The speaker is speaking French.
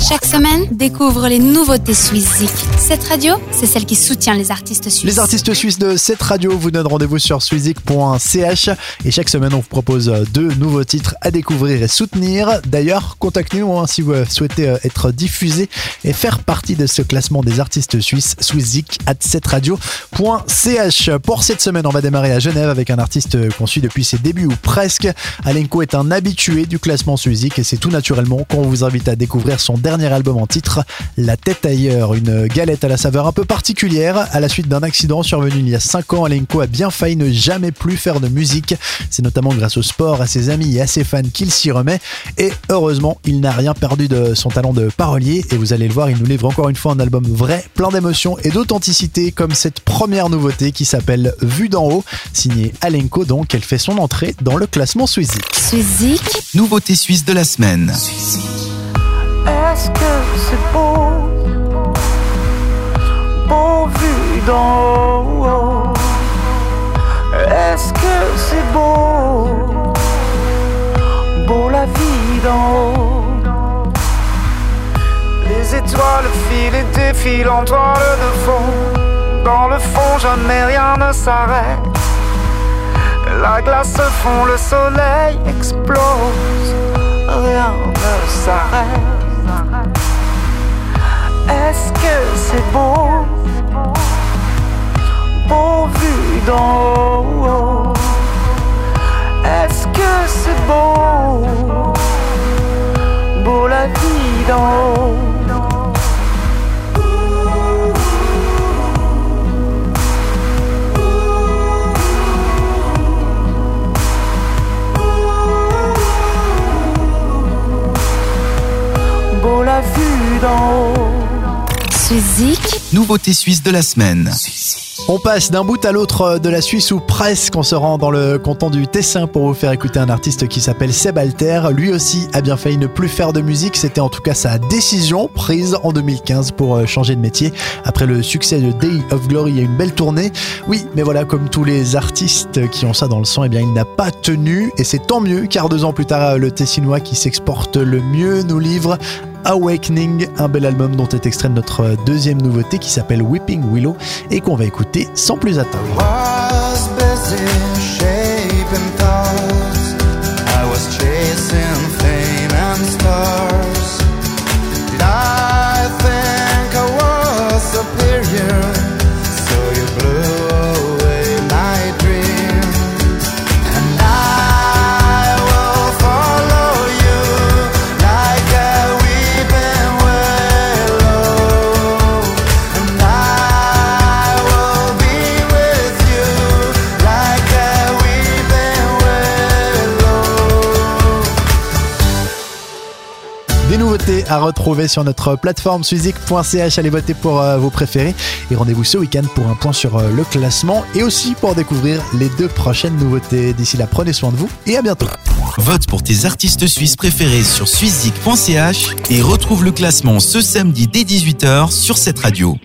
Chaque semaine, découvre les nouveautés suisses Cette radio, c'est celle qui soutient les artistes suisses. Les artistes suisses de cette radio vous donnent rendez-vous sur suizik.ch et chaque semaine on vous propose deux nouveaux titres à découvrir et soutenir. D'ailleurs, contactez-nous hein, si vous souhaitez euh, être diffusé et faire partie de ce classement des artistes suisses suizik at radio.ch. Pour cette semaine, on va démarrer à Genève avec un artiste qu'on suit depuis ses débuts ou presque. Alenko est un habitué du classement suizik et c'est tout naturellement qu'on vous invite à découvrir son dernier album en titre, La tête ailleurs, une galette à la saveur un peu particulière. À la suite d'un accident survenu il y a 5 ans, Alenko a bien failli ne jamais plus faire de musique. C'est notamment grâce au sport, à ses amis et à ses fans qu'il s'y remet. Et heureusement, il n'a rien perdu de son talent de parolier. Et vous allez le voir, il nous livre encore une fois un album vrai, plein d'émotions et d'authenticité, comme cette première nouveauté qui s'appelle Vue d'en haut, signée Alenko. Donc, elle fait son entrée dans le classement Swizik. Swizik. Nouveauté suisse de la semaine. Est-ce que c'est beau. Beau vu d'en haut. Est-ce que c'est beau? Beau la vie d'en haut. Les étoiles filent et défilent en toile de fond. Dans le fond jamais rien ne s'arrête. La glace fond, le soleil explose. Rien ne s'arrête est-ce que c'est beau Beau vu d'en haut. Est-ce que c'est beau Beau la vie d'en haut. La vue d'en haut Nouveauté suisse de la semaine. On passe d'un bout à l'autre de la Suisse ou presque on se rend dans le canton du Tessin pour vous faire écouter un artiste qui s'appelle Seb Alter. Lui aussi a bien failli ne plus faire de musique. C'était en tout cas sa décision prise en 2015 pour euh, changer de métier. Après le succès de Day of Glory, il y a une belle tournée. Oui, mais voilà, comme tous les artistes qui ont ça dans le sang, eh bien il n'a pas tenu et c'est tant mieux car deux ans plus tard, le Tessinois qui s'exporte le mieux nous livre Awakening, un bel album dont est extrait notre deuxième nouveauté qui s'appelle Whipping Willow et qu'on va écouter sans plus attendre. Des nouveautés à retrouver sur notre plateforme suizik.ch. Allez voter pour euh, vos préférés et rendez-vous ce week-end pour un point sur euh, le classement et aussi pour découvrir les deux prochaines nouveautés. D'ici là, prenez soin de vous et à bientôt. Vote pour tes artistes suisses préférés sur suizik.ch et retrouve le classement ce samedi dès 18h sur cette radio.